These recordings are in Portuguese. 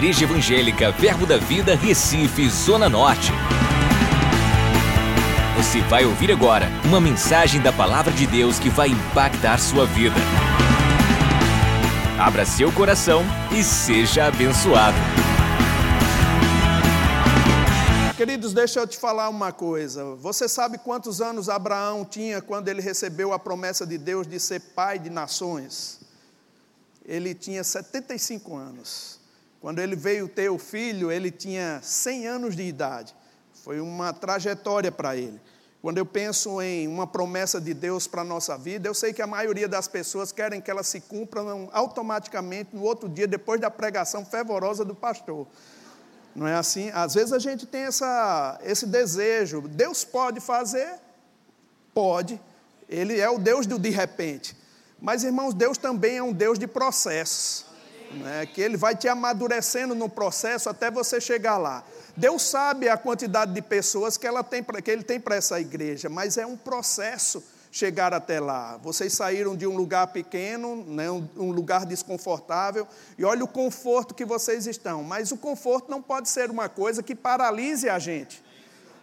Igreja Evangélica Verbo da Vida, Recife, Zona Norte. Você vai ouvir agora uma mensagem da Palavra de Deus que vai impactar sua vida. Abra seu coração e seja abençoado. Queridos, deixa eu te falar uma coisa. Você sabe quantos anos Abraão tinha quando ele recebeu a promessa de Deus de ser pai de nações? Ele tinha 75 anos. Quando ele veio ter o filho, ele tinha 100 anos de idade. Foi uma trajetória para ele. Quando eu penso em uma promessa de Deus para a nossa vida, eu sei que a maioria das pessoas querem que ela se cumpra automaticamente no outro dia, depois da pregação fervorosa do pastor. Não é assim? Às vezes a gente tem essa, esse desejo. Deus pode fazer? Pode. Ele é o Deus do de repente. Mas, irmãos, Deus também é um Deus de processos né, que Ele vai te amadurecendo no processo até você chegar lá. Deus sabe a quantidade de pessoas que, ela tem, que Ele tem para essa igreja, mas é um processo chegar até lá. Vocês saíram de um lugar pequeno, né, um, lugar desconfortável, e olha o conforto que vocês estão. Mas o conforto não pode ser uma coisa que paralise a gente.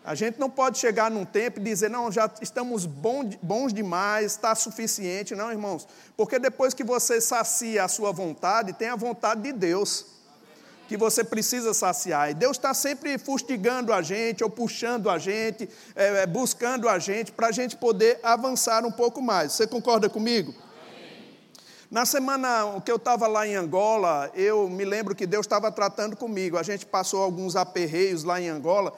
A gente não pode chegar num tempo e dizer, não, já estamos bons demais, está suficiente. Não, irmãos. Porque depois que você sacia a sua vontade, tem a vontade de Deus, que você precisa saciar. E Deus está sempre fustigando a gente, ou puxando a gente, é, é buscando a gente, para a gente poder avançar um pouco mais. Você concorda comigo? Na semana que eu estava lá em Angola, eu me lembro que Deus estava tratando comigo. A gente passou alguns aperreios lá em Angola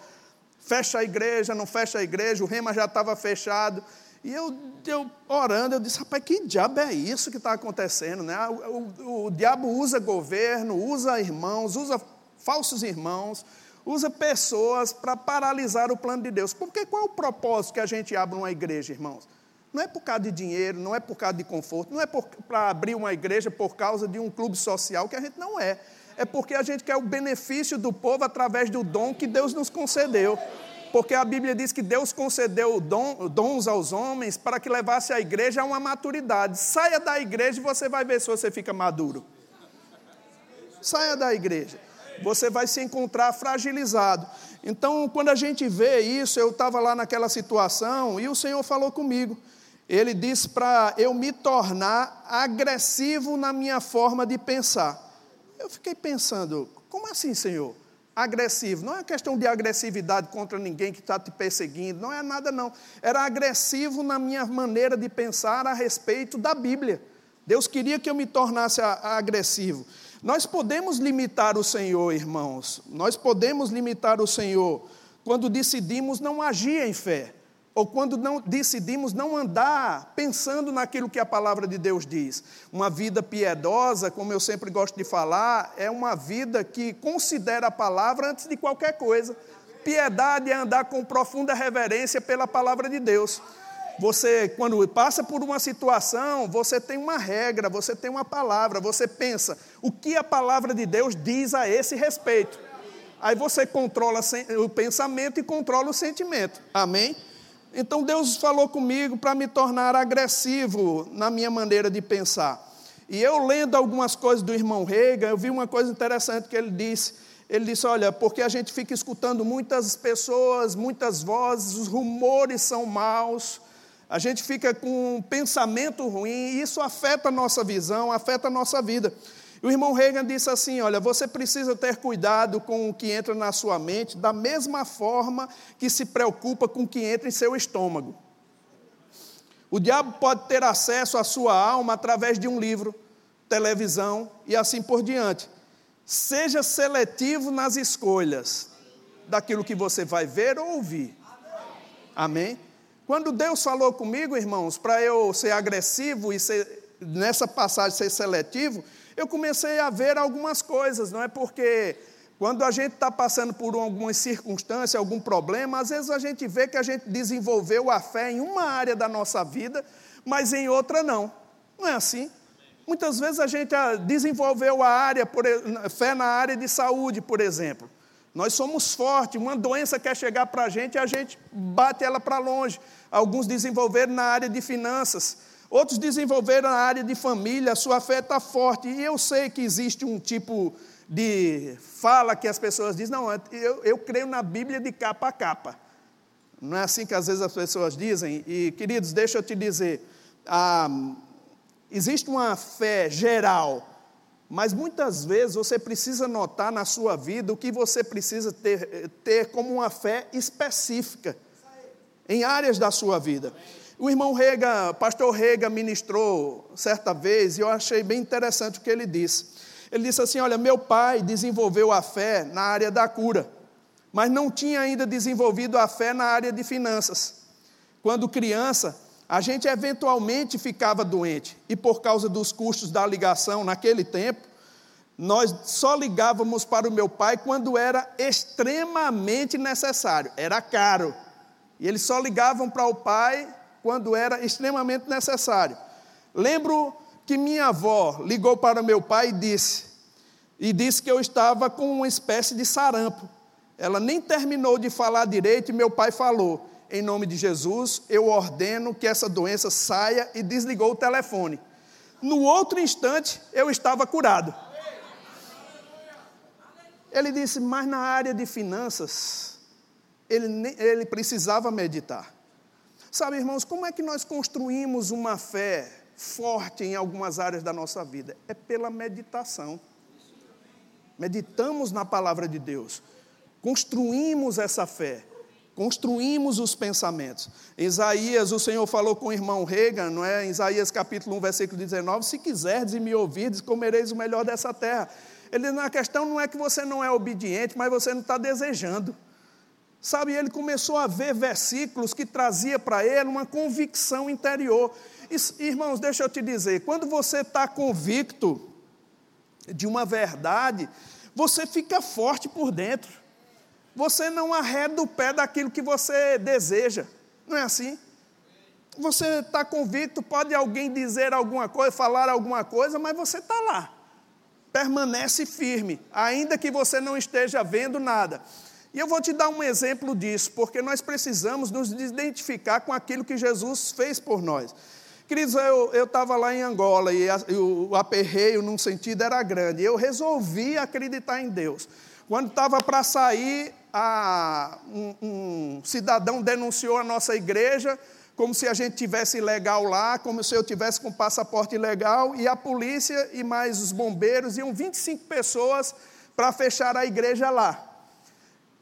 fecha a igreja, não fecha a igreja, o rema já estava fechado. E eu, eu orando, eu disse, rapaz, que diabo é isso que está acontecendo? Né? O, o, o, diabo usa governo, usa irmãos, usa falsos irmãos, usa pessoas para paralisar o plano de Deus. Porque qual é o propósito que a gente abre uma igreja, irmãos? Não é por causa de dinheiro, não é por causa de conforto, não é para abrir uma igreja por causa de um clube social, que a gente não é é porque a gente quer o benefício do povo através do dom que Deus nos concedeu. Porque a Bíblia diz que Deus concedeu dons aos homens para que levasse a igreja a uma maturidade. Saia da igreja e você vai ver se você fica maduro. Saia da igreja. Você vai se encontrar fragilizado. Então, quando a gente vê isso, eu estava lá naquela situação e o Senhor falou comigo. Ele disse para eu me tornar agressivo na minha forma de pensar. Eu fiquei pensando, como assim, Senhor? Agressivo. Não é questão de agressividade contra ninguém que está te perseguindo, não é nada, não. Era agressivo na minha maneira de pensar a respeito da Bíblia. Deus queria que eu me tornasse agressivo. Nós podemos limitar o Senhor, irmãos. Nós podemos limitar o Senhor quando decidimos não agir em fé ou quando não decidimos não andar pensando naquilo que a palavra de Deus diz. Uma vida piedosa, como eu sempre gosto de falar, é uma vida que considera a palavra antes de qualquer coisa. Piedade é andar com profunda reverência pela palavra de Deus. Você, quando passa por uma situação, você tem uma regra, você tem uma palavra, você pensa o que a palavra de Deus diz a esse respeito. Aí você controla o pensamento e controla o sentimento. Amém? Então Deus falou comigo para me tornar agressivo na minha maneira de pensar. E eu lendo algumas coisas do irmão Reagan, eu vi uma coisa interessante que ele disse. Ele disse: Olha, porque a gente fica escutando muitas pessoas, muitas vozes, os rumores são maus, a gente fica com um pensamento ruim, e isso afeta a nossa visão, afeta a nossa vida. E o irmão Reagan disse assim: Olha, você precisa ter cuidado com o que entra na sua mente, da mesma forma que se preocupa com o que entra em seu estômago. O diabo pode ter acesso à sua alma através de um livro, televisão e assim por diante. Seja seletivo nas escolhas daquilo que você vai ver ou ouvir. Amém? Quando Deus falou comigo, irmãos, para eu ser agressivo e ser, nessa passagem ser seletivo, eu comecei a ver algumas coisas, não é porque quando a gente está passando por alguma circunstância, algum problema, às vezes a gente vê que a gente desenvolveu a fé em uma área da nossa vida, mas em outra não. Não é assim? Muitas vezes a gente ah, desenvolveu a área, por, fé na área de saúde, por exemplo. Nós somos fortes, uma doença quer chegar para a gente e a gente bate ela para longe. Alguns desenvolveram na área de finanças, Outros desenvolveram na área de família, a sua fé está forte. E eu sei que existe um tipo de fala que as pessoas dizem, não, eu, eu creio na Bíblia de capa a capa. Não é assim que às vezes as pessoas dizem? E, queridos, deixa eu te dizer, ah, existe uma fé geral, mas muitas vezes você precisa notar na sua vida o que você precisa ter, ter como uma fé específica em áreas da sua vida. O irmão Rega, pastor Rega ministrou certa vez e eu achei bem interessante o que ele disse. Ele disse assim: Olha, meu pai desenvolveu a fé na área da cura, mas não tinha ainda desenvolvido a fé na área de finanças. Quando criança, a gente eventualmente ficava doente e por causa dos custos da ligação naquele tempo, nós só ligávamos para o meu pai quando era extremamente necessário, era caro. E eles só ligavam para o pai quando era extremamente necessário. Lembro que minha avó ligou para meu pai e disse, e disse que eu estava com uma espécie de sarampo. Ela nem terminou de falar direito e meu pai falou: Em nome de Jesus, eu ordeno que essa doença saia e desligou o telefone. No outro instante, eu estava curado. Ele disse, mas na área de finanças, ele, ele precisava meditar. Sabe, irmãos, como é que nós construímos uma fé forte em algumas áreas da nossa vida? É pela meditação. Meditamos na palavra de Deus, construímos essa fé, construímos os pensamentos. Em Isaías, o Senhor falou com o irmão Reagan, não é? Em Isaías capítulo 1, versículo 19: Se quiserdes e me ouvirdes, comereis o melhor dessa terra. Ele, a questão não é que você não é obediente, mas você não está desejando. Sabe, ele começou a ver versículos que trazia para ele uma convicção interior. irmãos, deixa eu te dizer, quando você está convicto de uma verdade, você fica forte por dentro. Você não arreda o pé daquilo que você deseja. Não é assim? Você está convicto, pode alguém dizer alguma coisa, falar alguma coisa, mas você está lá. Permanece firme, ainda que você não esteja vendo nada. E eu vou te dar um exemplo disso, porque nós precisamos nos identificar com aquilo que Jesus fez por nós. Queridos, eu estava lá em Angola e, a, e o aperreio, num sentido, era grande. Eu resolvi acreditar em Deus. Quando estava para sair, a, um, um cidadão denunciou a nossa igreja como se a gente tivesse legal lá, como se eu tivesse com passaporte legal, e a polícia e mais os bombeiros iam 25 pessoas para fechar a igreja lá.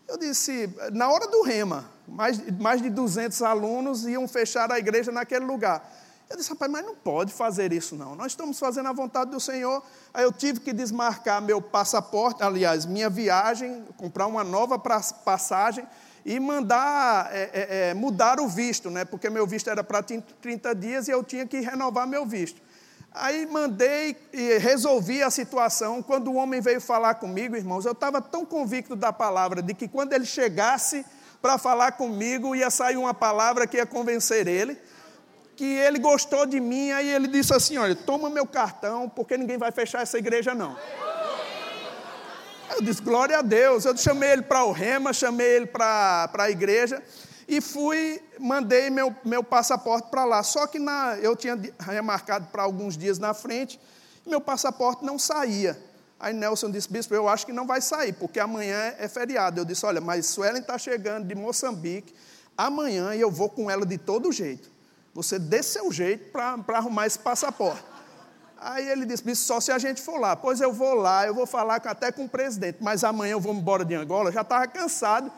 Eu disse, na hora do rema, mais, mais de 200 alunos iam fechar a igreja naquele lugar. Eu disse, rapaz, mas não pode fazer isso não. Nós estamos fazendo a vontade do Senhor. Aí eu tive que desmarcar meu passaporte, aliás, minha viagem, comprar uma nova passagem e mandar é, é, é mudar o visto, né? Porque meu visto era para 30 dias e eu tinha que renovar meu visto. Aí mandei e resolvi a situação. Quando o homem veio falar comigo, irmãos, eu estava tão convicto da palavra, de que quando ele chegasse para falar comigo, ia sair uma palavra que ia convencer ele, que ele gostou de mim, aí ele disse assim: Olha, toma meu cartão, porque ninguém vai fechar essa igreja, não. Eu disse, glória a Deus. Eu chamei ele para o Rema, chamei ele para a igreja e fui, mandei meu, meu passaporte para lá. Só que na, eu tinha remarcado para alguns dias na frente, meu passaporte não saía. Aí Nelson disse, bispo, eu acho que não vai sair, porque amanhã é feriado. Eu disse, olha, mas Suelen está chegando de Moçambique, amanhã e eu vou com ela de todo jeito. Você dê seu jeito para arrumar esse passaporte. Aí ele disse, bispo, só se a gente for lá. Pois eu vou lá, eu vou falar até com o presidente, mas amanhã eu vou embora de Angola, já estava cansado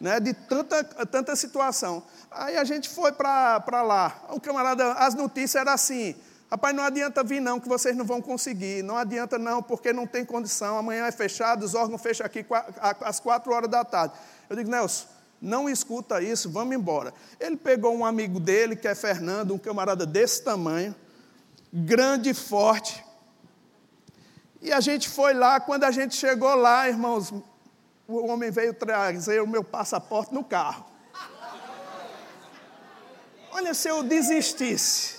né, de tanta, tanta situação. Aí a gente foi para lá. O camarada, as notícias eram assim: rapaz, não adianta vir não, que vocês não vão conseguir. Não adianta não, porque não tem condição. Amanhã é fechado, os órgãos fecham aqui às quatro horas da tarde. Eu digo, Nelson, não escuta isso, vamos embora. Ele pegou um amigo dele, que é Fernando, um camarada desse tamanho, grande e forte. E a gente foi lá, quando a gente chegou lá, irmãos, o homem veio trazer o meu passaporte no carro. Olha, se eu desistisse,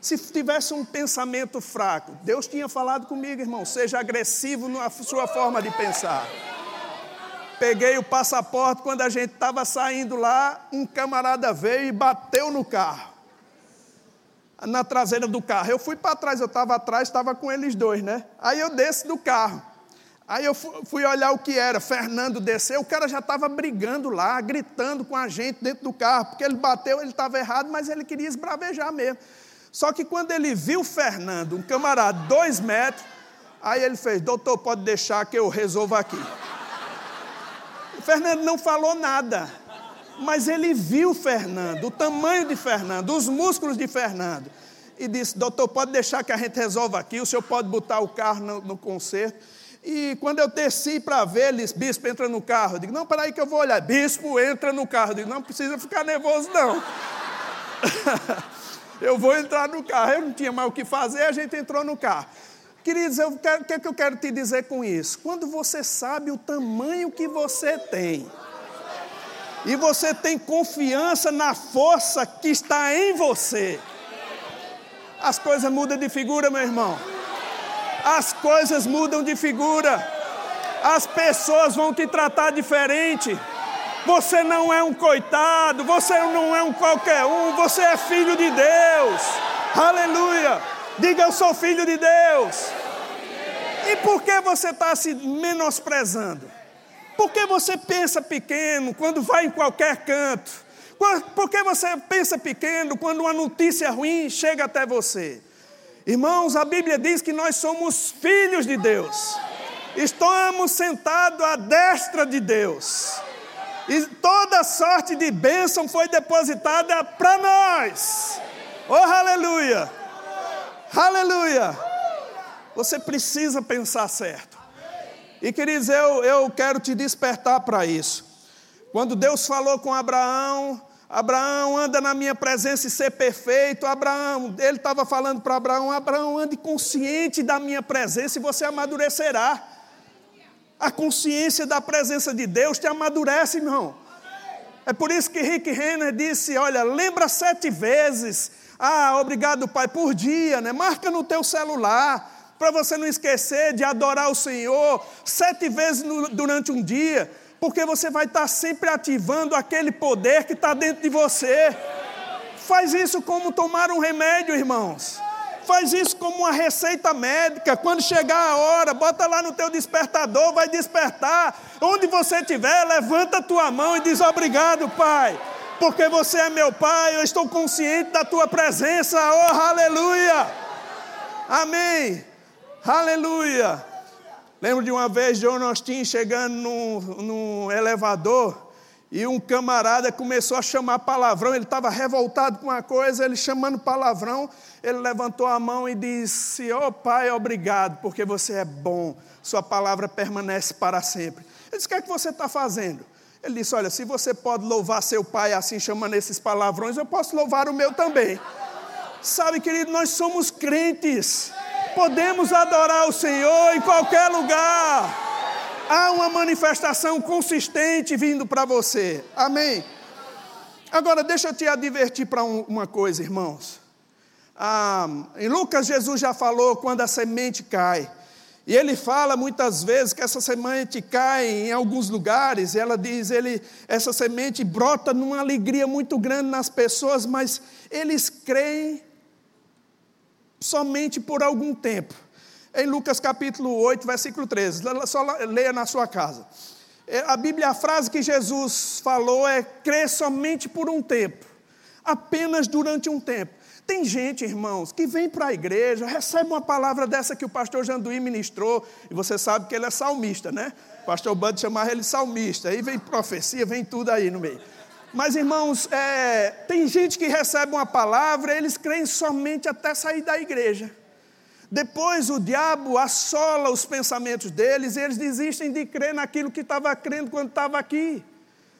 se tivesse um pensamento fraco, Deus tinha falado comigo, irmão, seja agressivo na sua forma de pensar. Peguei o passaporte, quando a gente estava saindo lá, um camarada veio e bateu no carro. na traseira do carro. Eu fui para trás, eu estava atrás, estava com eles dois, né? Aí eu desço do carro. Aí eu fui olhar o que era. Fernando desceu, o cara já estava brigando lá, gritando com a gente dentro do carro, porque ele bateu, ele estava errado, mas ele queria esbravejar mesmo. Só que quando ele viu Fernando, um camarada, dois metros, aí ele fez: Doutor, pode deixar que eu resolvo aqui. O Fernando não falou nada, mas ele viu Fernando, o tamanho de Fernando, os músculos de Fernando, e disse: Doutor, pode deixar que a gente resolva aqui, o senhor pode botar o carro no, no concerto. E quando eu desci para ver, eles, bispo, entra no carro. Eu digo, não, peraí que eu vou olhar. Bispo, entra no carro. Eu digo, não precisa ficar nervoso, não. eu vou entrar no carro. Eu não tinha mais o que fazer, a gente entrou no carro. Queridos, o que, é que eu quero te dizer com isso? Quando você sabe o tamanho que você tem, e você tem confiança na força que está em você, as coisas mudam de figura, meu irmão as coisas mudam de figura, as pessoas vão te tratar diferente. Você não é um coitado, você não é um qualquer um, você é filho de Deus. Aleluia! Diga eu sou filho de Deus. E por que você está se menosprezando? Por que você pensa pequeno quando vai em qualquer canto? Por que você pensa pequeno quando uma notícia ruim chega até você? Irmãos, a Bíblia diz que nós somos filhos de Deus. Estamos sentados à destra de Deus. E toda sorte de bênção foi depositada para nós. Oh, aleluia! Aleluia! Você precisa pensar certo. E queridos, eu, eu quero te despertar para isso. Quando Deus falou com Abraão, Abraão anda na minha presença e ser perfeito. Abraão, ele estava falando para Abraão: Abraão, ande consciente da minha presença e você amadurecerá. A consciência da presença de Deus te amadurece, irmão. É por isso que Rick Renner disse: Olha, lembra sete vezes. Ah, obrigado, Pai, por dia, né? Marca no teu celular, para você não esquecer de adorar o Senhor sete vezes no, durante um dia porque você vai estar sempre ativando aquele poder que está dentro de você. Faz isso como tomar um remédio, irmãos. Faz isso como uma receita médica. Quando chegar a hora, bota lá no teu despertador, vai despertar. Onde você estiver, levanta a tua mão e diz obrigado, Pai. Porque você é meu Pai, eu estou consciente da tua presença. Oh, aleluia! Amém. Aleluia. Lembro de uma vez John Austin chegando num, elevador e um camarada começou a chamar palavrão, ele estava revoltado com uma coisa, ele chamando palavrão, ele levantou a mão e disse: Ó oh, Pai, obrigado, porque você é bom, Sua palavra permanece para sempre. Ele disse: O que é que você está fazendo? Ele disse: Olha, se você pode louvar seu pai assim, chamando esses palavrões, eu posso louvar o meu também. Sabe, querido, nós somos crentes podemos adorar o Senhor em qualquer lugar. Há uma manifestação consistente vindo para você. Amém? Agora, deixa eu te advertir para um, uma coisa, irmãos. Ah, em Lucas, Jesus já falou quando a semente cai. E ele fala muitas vezes que essa semente cai em alguns lugares, ela diz, ele, essa semente brota numa alegria muito grande nas pessoas, mas eles creem somente por algum tempo. Em Lucas capítulo 8, versículo 13, só leia na sua casa. É, a Bíblia, a frase que Jesus falou é crer somente por um tempo, apenas durante um tempo. Tem gente, irmãos, que vem para a igreja, recebe uma palavra dessa que o pastor Janduí ministrou, e você sabe que ele é salmista, né? O pastor Bud chamava ele salmista, aí vem profecia, vem tudo aí no meio. Mas, irmãos, é, tem gente que recebe uma palavra, eles creem somente até sair da igreja. Depois o diabo assola os pensamentos deles e eles desistem de crer naquilo que estava crendo quando estava aqui.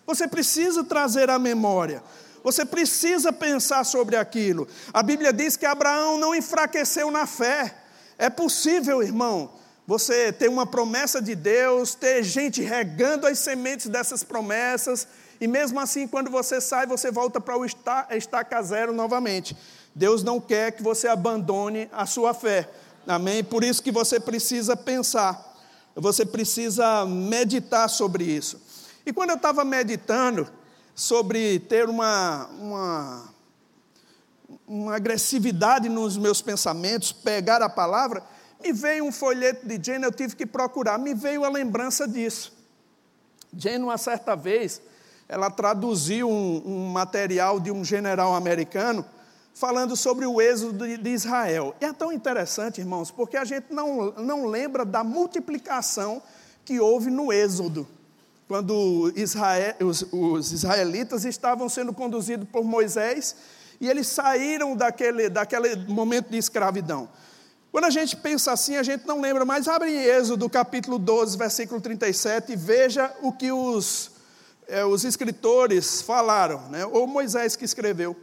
Você precisa trazer a memória. Você precisa pensar sobre aquilo. A Bíblia diz que Abraão não enfraqueceu na fé. É possível, irmão, você ter uma promessa de Deus, ter gente regando as sementes dessas promessas e mesmo assim, quando você sai, você volta para o estaca zero novamente. Deus não quer que você abandone a sua fé. Amém? Por isso que você precisa pensar. Você precisa meditar sobre isso. E quando eu estava meditando sobre ter uma, uma uma agressividade nos meus pensamentos, pegar a palavra, me veio um folheto de Jane, eu tive que procurar, me veio a lembrança disso. Jane, uma certa vez, ela traduziu um, um material de um general americano falando sobre o êxodo de, de Israel. E é tão interessante, irmãos, porque a gente não, não lembra da multiplicação que houve no êxodo quando Israel, os, os, israelitas estavam sendo conduzidos por Moisés e eles saíram daquele, daquele momento de escravidão. Quando a gente pensa assim, a gente não lembra, mas abre em Êxodo, capítulo 12, versículo 37, e veja o que os, é, os escritores falaram, né? ou Moisés que escreveu.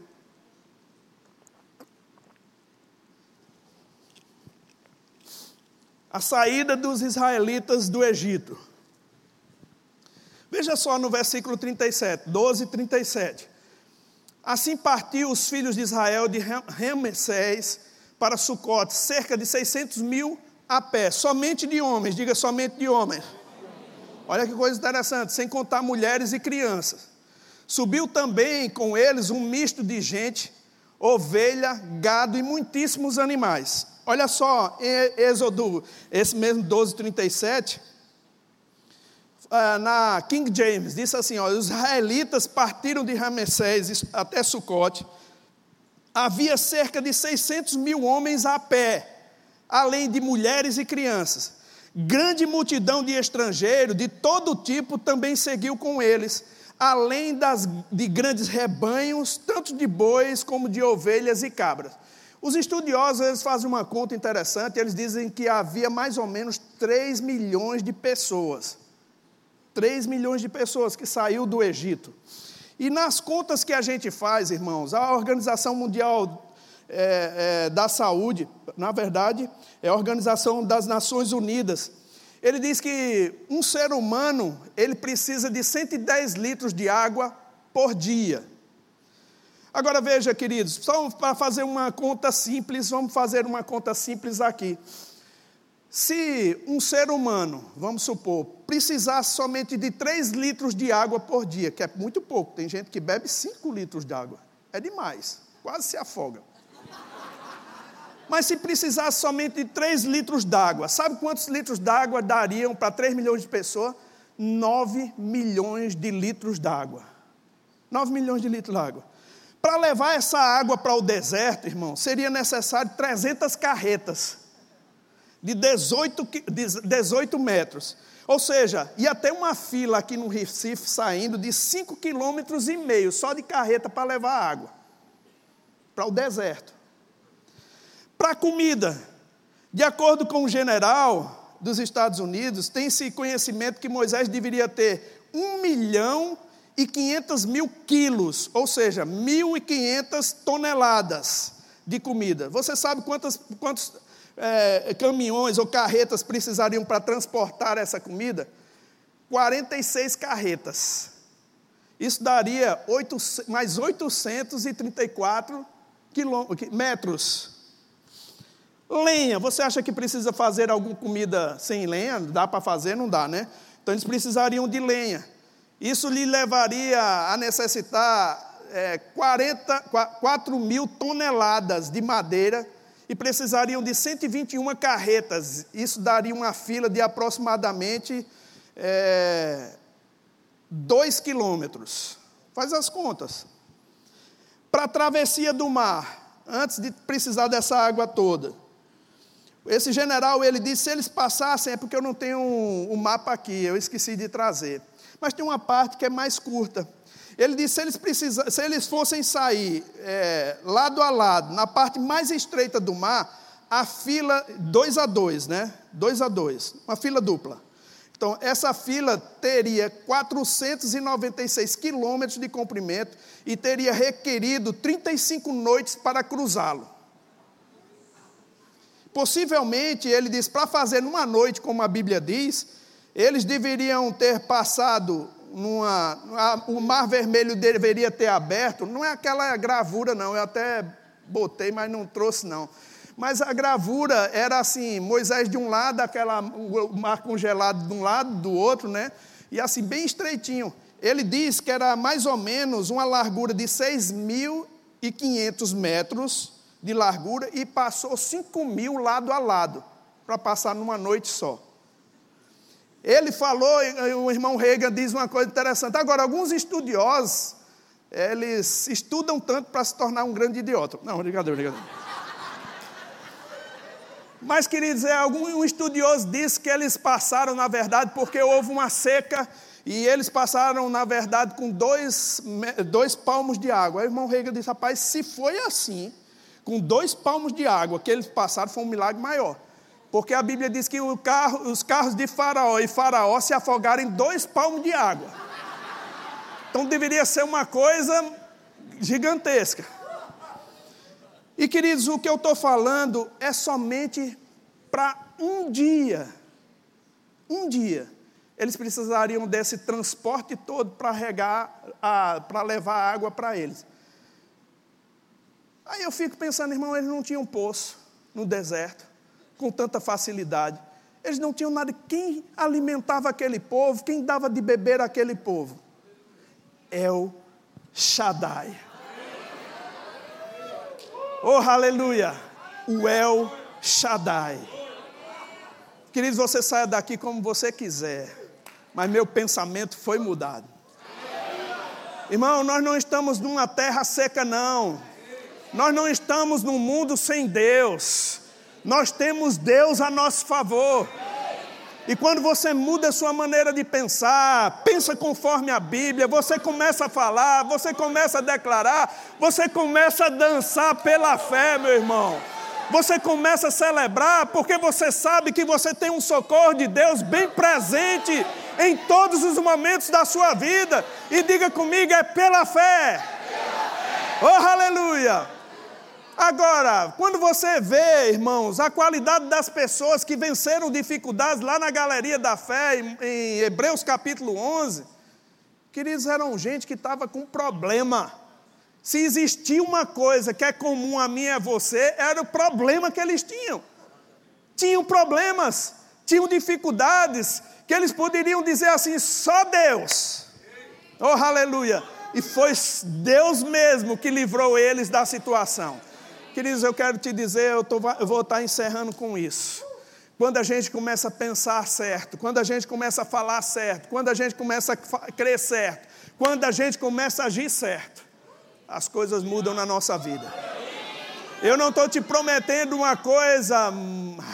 A saída dos israelitas do Egito. Veja só no versículo 37, 12 e 37. Assim partiu os filhos de Israel de Ramessés para Sucote, cerca de 600 mil a pé, somente de homens, diga somente de homens. Olha que coisa interessante, sem contar mulheres e crianças. Subiu também com eles um misto de gente, ovelha, gado e muitíssimos animais. Olha só, em Êxodo, esse mesmo 12, 37, ah, na King James, disse assim: ó, os israelitas partiram de Ramessés até Sucote. Havia cerca de 600 mil homens a pé, além de mulheres e crianças. Grande multidão de estrangeiros de todo tipo também seguiu com eles, além das, de grandes rebanhos, tanto de bois como de ovelhas e cabras. Os estudiosos eles fazem uma conta interessante, eles dizem que havia mais ou menos 3 milhões de pessoas 3 milhões de pessoas que saiu do Egito. E nas contas que a gente faz, irmãos, a Organização Mundial é, é, da Saúde, na verdade, é a Organização das Nações Unidas, ele diz que um ser humano, ele precisa de 110 litros de água por dia. Agora veja, queridos, só para fazer uma conta simples, vamos fazer uma conta simples aqui. Se um ser humano, vamos supor, precisasse somente de 3 litros de água por dia, que é muito pouco, tem gente que bebe 5 litros de água, é demais, quase se afoga. Mas se precisasse somente de 3 litros d'água, sabe quantos litros d'água dariam para 3 milhões de pessoas? 9 milhões de litros d'água. 9 milhões de litros d'água. Para levar essa água para o deserto, irmão, seria necessário 300 carretas de 18, de 18 metros. Ou seja, ia ter uma fila aqui no Recife saindo de 5,5 quilômetros e meio só de carreta para levar água para o deserto. Para comida, de acordo com o general dos Estados Unidos, tem-se conhecimento que Moisés deveria ter 1 milhão e 500 mil quilos, ou seja, 1.500 toneladas de comida. Você sabe quantos é, caminhões ou carretas precisariam para transportar essa comida? 46 carretas. Isso daria 8, mais 834 metros. Lenha, você acha que precisa fazer alguma comida sem lenha? Dá para fazer? Não dá, né? Então eles precisariam de lenha. Isso lhe levaria a necessitar é, 40, 4 mil toneladas de madeira e precisariam de 121 carretas. Isso daria uma fila de aproximadamente é, dois quilômetros. Faz as contas. Para a travessia do mar, antes de precisar dessa água toda. Esse general, ele disse, se eles passassem, é porque eu não tenho um, um mapa aqui, eu esqueci de trazer. Mas tem uma parte que é mais curta. Ele disse: se eles, precisa, se eles fossem sair é, lado a lado, na parte mais estreita do mar, a fila dois a dois, né? Dois a dois, uma fila dupla. Então, essa fila teria 496 quilômetros de comprimento e teria requerido 35 noites para cruzá-lo. Possivelmente, ele diz, para fazer numa noite, como a Bíblia diz, eles deveriam ter passado numa, o mar vermelho deveria ter aberto, não é aquela gravura, não, eu até botei, mas não trouxe, não. Mas a gravura era assim: Moisés de um lado, aquela, o mar congelado de um lado, do outro, né? E assim, bem estreitinho. Ele diz que era mais ou menos uma largura de 6 mil 1.500 metros de largura e passou 5 mil lado a lado, para passar numa noite só. Ele falou, o irmão Reagan diz uma coisa interessante. Agora, alguns estudiosos, eles estudam tanto para se tornar um grande idiota. Não, brincadeira, brincadeira. Mas, queridos, é, algum um estudioso disse que eles passaram, na verdade, porque houve uma seca e eles passaram, na verdade, com dois, dois palmos de água. Aí o irmão Reagan disse: rapaz, se foi assim, com dois palmos de água que eles passaram, foi um milagre maior. Porque a Bíblia diz que carro, os carros de Faraó e Faraó se afogaram em dois palmos de água. Então deveria ser uma coisa gigantesca. E queridos, o que eu estou falando é somente para um dia. Um dia. Eles precisariam desse transporte todo para regar, para levar água para eles. Aí eu fico pensando, irmão, eles não tinham poço no deserto com tanta facilidade. Eles não tinham nada. Quem alimentava aquele povo? Quem dava de beber aquele povo? El Shaddai. Oh, aleluia! O El Shaddai. Queridos, você saia daqui como você quiser, mas meu pensamento foi mudado. Irmão, nós não estamos numa terra seca, não. Nós não estamos num mundo sem Deus. Nós temos Deus a nosso favor. E quando você muda a sua maneira de pensar, pensa conforme a Bíblia, você começa a falar, você começa a declarar, você começa a dançar pela fé, meu irmão. Você começa a celebrar porque você sabe que você tem um socorro de Deus bem presente em todos os momentos da sua vida. E diga comigo, é pela fé. Oh, aleluia! Agora, quando você vê, irmãos, a qualidade das pessoas que venceram dificuldades lá na galeria da fé, em, Hebreus capítulo 11, queridos, eram gente que estava com problema. Se existia uma coisa que é comum a mim e a você, era o problema que eles tinham. Tinham problemas, tinham dificuldades, que eles poderiam dizer assim: só Deus. Oh, aleluia! E foi Deus mesmo que livrou eles da situação. Queridos, eu quero te dizer, eu, tô, eu vou estar encerrando com isso. Quando a gente começa a pensar certo, quando a gente começa a falar certo, quando a gente começa a crer certo, quando a gente começa a agir certo, as coisas mudam na nossa vida. Eu não estou te prometendo uma coisa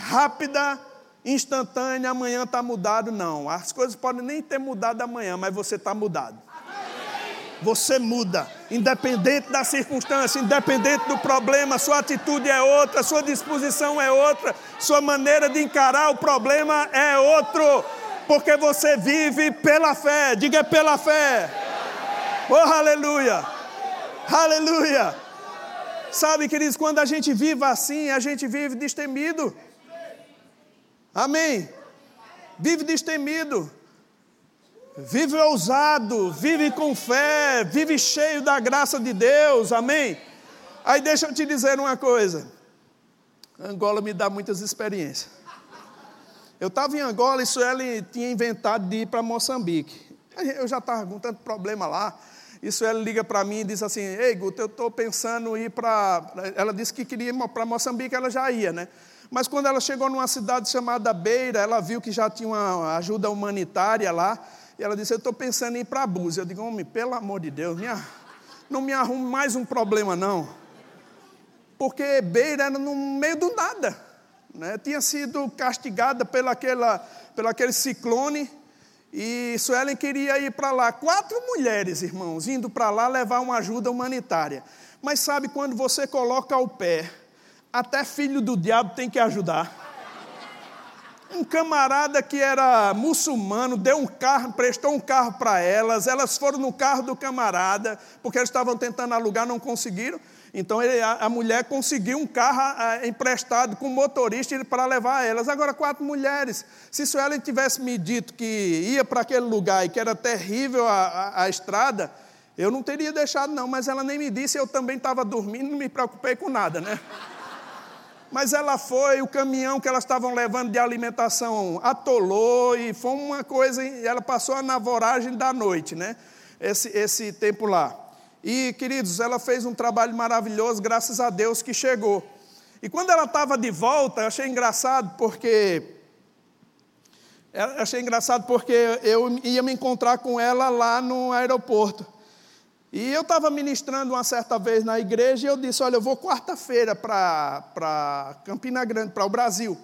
rápida, instantânea, amanhã está mudado, não. As coisas podem nem ter mudado amanhã, mas você está mudado você muda, independente da circunstância, independente do problema, sua atitude é outra, sua disposição é outra, sua maneira de encarar o problema é outro, porque você vive pela fé, diga pela fé. Oh, aleluia! Aleluia! Sabe, queridos, quando a gente vive assim, a gente vive destemido. Amém? Vive destemido vive ousado, vive com fé, vive cheio da graça de Deus, amém? Aí deixa eu te dizer uma coisa: Angola me dá muitas experiências. Eu estava em Angola e Sueli tinha inventado de ir para Moçambique. Eu já estava com tanto problema lá. E Sueli liga para mim e diz assim: Ei, Guto, eu estou pensando em ir para. Ela disse que queria ir para Moçambique, ela já ia, né? Mas quando ela chegou numa cidade chamada Beira, ela viu que já tinha uma ajuda humanitária lá. E ela disse: Eu estou pensando em ir para a Búzios. Eu digo: Homem, pelo amor de Deus, minha, não me arrume mais um problema, não. Porque Beira era no meio do nada. Né? Tinha sido castigada pelaquela, pelaquele ciclone. E Suelen queria ir para lá. Quatro mulheres, irmãos, indo para lá levar uma ajuda humanitária. Mas sabe quando você coloca o pé, até filho do diabo tem que ajudar. Um camarada que era muçulmano deu um carro, prestou um carro para elas, elas foram no carro do camarada, porque eles estavam tentando alugar, não conseguiram. Então ele, a, a, mulher conseguiu um carro a, emprestado com motorista para levar elas. Agora, quatro mulheres. Se Suelen tivesse me dito que ia para aquele lugar e que era terrível a, a, estrada, eu não teria deixado, não. Mas ela nem me disse, eu também estava dormindo, não me preocupei com nada, né? Mas ela foi, o caminhão que elas estavam levando de alimentação atolou e foi uma coisa, ela passou a navoragem da noite, né? Esse, esse tempo lá. E, queridos, ela fez um trabalho maravilhoso, graças a Deus que chegou. E quando ela estava de volta, eu achei engraçado porque. Eu achei engraçado porque eu ia me encontrar com ela lá no aeroporto. E eu estava ministrando uma certa vez na igreja e eu disse: Olha, eu vou quarta-feira para Campina Grande, para o Brasil.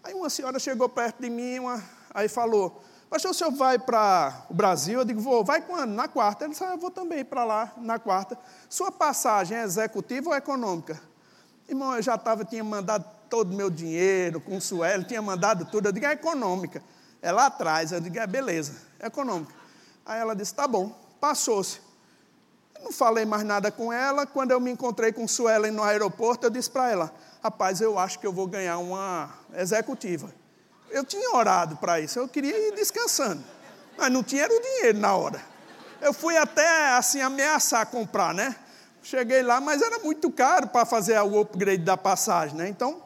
Aí uma senhora chegou perto de mim uma, aí falou: Pastor, o senhor vai para o Brasil? Eu digo: Vou. Vai quando? Na quarta. Ele disse: ah, Eu vou também para lá na quarta. Sua passagem é executiva ou econômica? Irmão, eu já estava, tinha mandado todo o meu dinheiro com o Suelo, tinha mandado tudo. Eu digo: É econômica. É lá atrás. Eu digo: É beleza, é econômica. Aí ela disse: Tá bom. Passou-se. Não falei mais nada com ela. Quando eu me encontrei com Suelen no aeroporto, eu disse para ela: Rapaz, eu acho que eu vou ganhar uma executiva. Eu tinha orado para isso, eu queria ir descansando. Mas não tinha o dinheiro na hora. Eu fui até assim ameaçar comprar, né? Cheguei lá, mas era muito caro para fazer o upgrade da passagem, né? Então,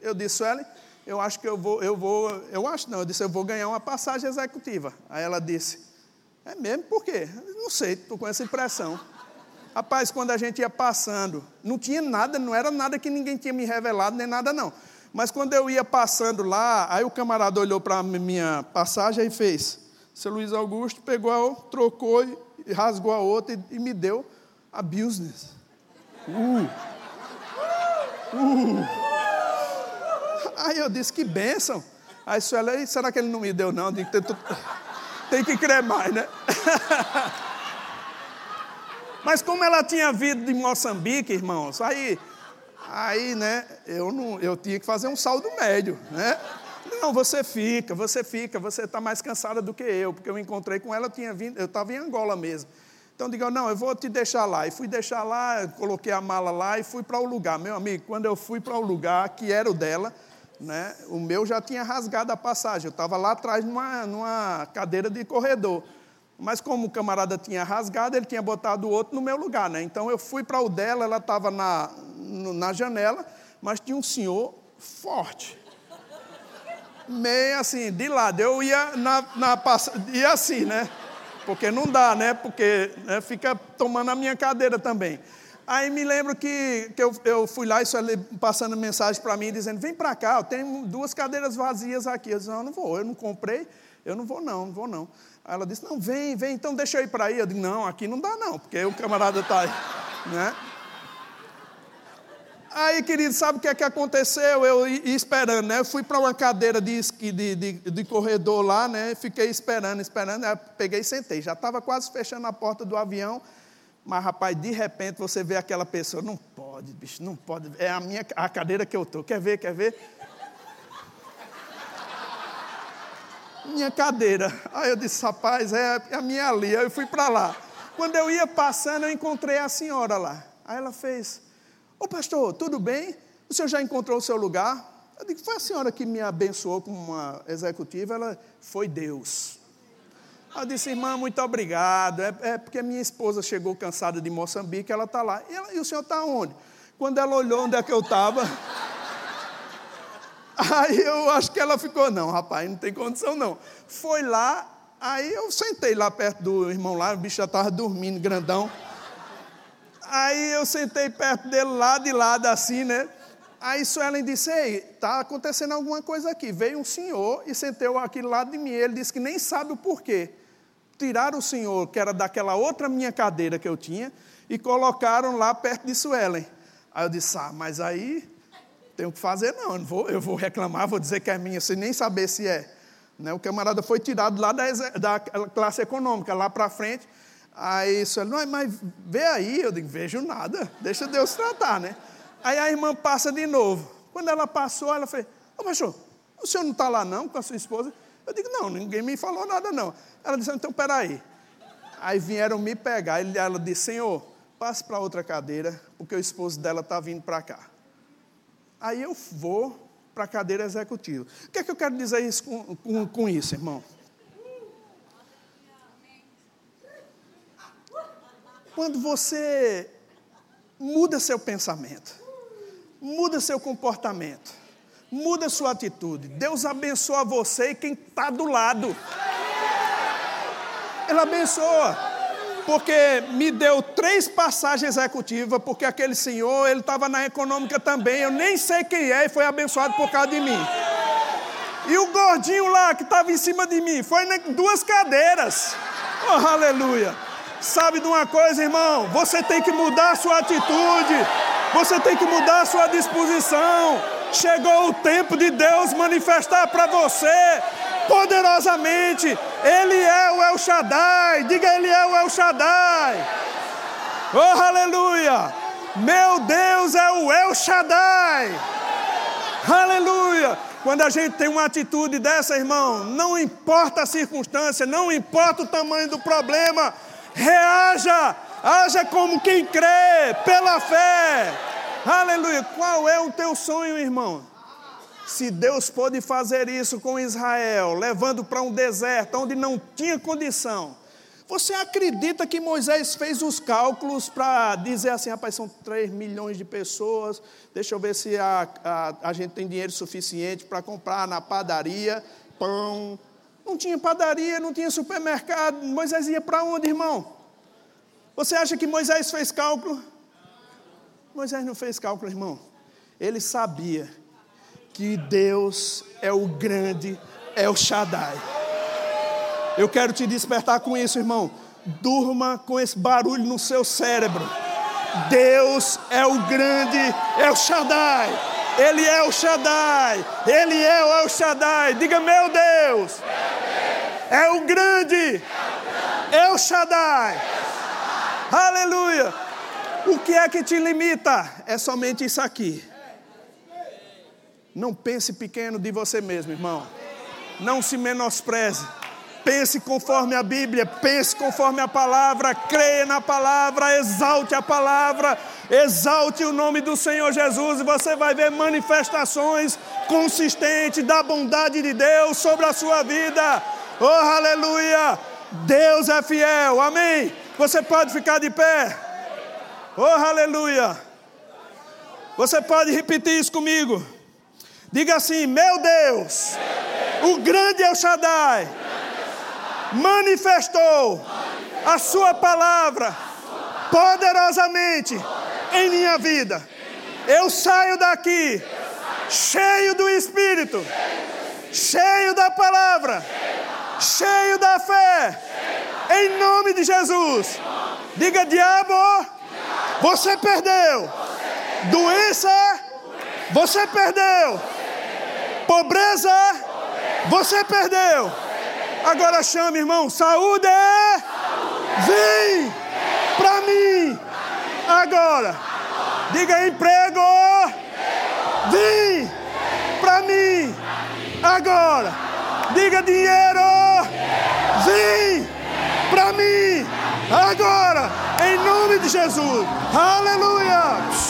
eu disse, Suelen, eu acho que eu vou, eu vou, eu acho não, eu disse, eu vou ganhar uma passagem executiva. Aí ela disse, é mesmo? Por quê? Não sei, estou com essa impressão. Rapaz, quando a gente ia passando, não tinha nada, não era nada que ninguém tinha me revelado, nem nada não. Mas quando eu ia passando lá, aí o camarada olhou para a minha passagem e fez. Seu Luiz Augusto pegou, trocou rasgou a outra e, e me deu a business. Uh. Uh. Aí eu disse, que bênção. Aí Suela, será que ele não me deu não? Tem que, ter, tem que crer mais, né? Mas como ela tinha vindo de Moçambique, irmãos, aí, aí, né, eu, não, eu tinha que fazer um saldo médio, né? Não, você fica, você fica, você está mais cansada do que eu, porque eu encontrei com ela, eu tinha vindo, eu estava em Angola mesmo. Então digo, não, eu vou te deixar lá. E fui deixar lá, coloquei a mala lá e fui para o lugar. Meu amigo, quando eu fui para o lugar, que era o dela, né, o meu já tinha rasgado a passagem. Eu estava lá atrás numa, numa cadeira de corredor. Mas como o camarada tinha rasgado, ele tinha botado o outro no meu lugar, né? Então eu fui para o dela, ela estava na, na janela, mas tinha um senhor forte. Meio assim, de lado. Eu ia na, na ia assim, né? Porque não dá, né? Porque né, fica tomando a minha cadeira também. Aí me lembro que, que eu, eu fui lá e só passando mensagem para mim, dizendo: vem para cá, eu tenho duas cadeiras vazias aqui. Eu disse: não, não vou, eu não comprei, eu não vou não, não vou não. Aí ela disse: Não, vem, vem, então deixa eu ir para aí. Eu disse: Não, aqui não dá, não, porque o camarada está aí. Né? Aí, querido, sabe o que é que aconteceu? Eu ia esperando, né? Eu fui para uma cadeira de, de, de, de, corredor lá, né? Fiquei esperando, esperando. Aí peguei e sentei. Já estava quase fechando a porta do avião. Mas, rapaz, de repente você vê aquela pessoa. Não pode, bicho, não pode. É a minha a cadeira que eu estou. Quer ver, quer ver? Minha cadeira. Aí eu disse, rapaz, é a minha ali. Aí eu fui para lá. Quando eu ia passando, eu encontrei a senhora lá. Aí ela fez, ô pastor, tudo bem? O senhor já encontrou o seu lugar? Eu digo, foi a senhora que me abençoou como uma executiva? Ela, foi Deus. Eu disse, irmã, muito obrigado. É, é porque minha esposa chegou cansada de Moçambique, ela está lá. E, ela, e o senhor está onde? Quando ela olhou onde é que eu estava, Aí eu acho que ela ficou, não, rapaz, não tem condição não. Foi lá, aí eu sentei lá perto do irmão lá, o bicho já estava dormindo, grandão. Aí eu sentei perto dele, lá de lado, assim, né? Aí Suelen disse, ei, está acontecendo alguma coisa aqui. Veio um senhor e sentou aqui do lado de mim. Ele disse que nem sabe o porquê. Tiraram o senhor, que era daquela outra minha cadeira que eu tinha, e colocaram lá perto de Suelen. Aí eu disse, ah, mas aí tenho que fazer, não. Eu vou, eu vou reclamar, vou dizer que é minha, sem nem saber se é. Né? O camarada foi tirado lá da, da classe econômica, lá para frente. Aí isso, não, mas vê aí, eu digo, vejo nada, deixa Deus tratar, né? Aí a irmã passa de novo. Quando ela passou, ela fez, ô pastor, o senhor não está lá não com a sua esposa? Eu digo, não, ninguém me falou nada não. Ela disse, então peraí. Aí vieram me pegar, ela disse, senhor, passe para outra cadeira, porque o esposo dela está vindo para cá. Aí eu vou para a cadeira executiva. O que é que eu quero dizer isso com, com, com isso, irmão? Quando você muda seu pensamento, muda seu comportamento, muda sua atitude, Deus abençoa você e quem está do lado. Ele abençoa. Porque me deu três passagens executivas, porque aquele senhor, ele estava na econômica também, eu nem sei quem é e foi abençoado por causa de mim. E o gordinho lá que estava em cima de mim, foi em duas cadeiras. Oh, aleluia. Sabe de uma coisa, irmão? Você tem que mudar a sua atitude, você tem que mudar a sua disposição. Chegou o tempo de Deus manifestar para você poderosamente. Ele é o El Shaddai. Diga, Ele é o El Shaddai. Oh, aleluia. Meu Deus é o El Shaddai. Aleluia. Quando a gente tem uma atitude dessa, irmão, não importa a circunstância, não importa o tamanho do problema, reaja, haja como quem crê, pela fé. Aleluia. Qual é o teu sonho, irmão? Se Deus pôde fazer isso com Israel, levando para um deserto onde não tinha condição, você acredita que Moisés fez os cálculos para dizer assim, rapaz, são 3 milhões de pessoas, deixa eu ver se a, a, a gente tem dinheiro suficiente para comprar na padaria pão. Não tinha padaria, não tinha supermercado. Moisés ia para onde, irmão? Você acha que Moisés fez cálculo? Moisés não fez cálculo, irmão. Ele sabia que Deus é o grande, é o Shaddai. Eu quero te despertar com isso, irmão. Durma com esse barulho no seu cérebro. Deus é o grande, é o Shaddai. Ele é o Shaddai. Ele é o El Shaddai. Diga, meu Deus. É o grande. É o Shaddai. Aleluia. O que é que te limita? É somente isso aqui. Não pense pequeno de você mesmo, irmão. Não se menospreze. Pense conforme a Bíblia, pense conforme a palavra, creia na palavra, exalte a palavra, exalte o nome do Senhor Jesus e você vai ver manifestações consistentes da bondade de Deus sobre a sua vida. Oh, aleluia! Deus é fiel, amém? Você pode ficar de pé. Oh, aleluia! Você pode repetir isso comigo. Diga assim: Meu Deus, o grande é o Shaddai manifestou a sua palavra poderosamente em minha vida. Eu saio daqui cheio do Espírito, cheio da palavra, cheio da fé, em nome de Jesus. Diga, diabo, você perdeu. Doença, você perdeu. Pobreza, você perdeu. Agora chame, irmão. Saúde! Vem para mim. Agora. Diga emprego. Vem para mim. Agora. Diga dinheiro. Vem para mim. Agora. Em nome de Jesus. Aleluia.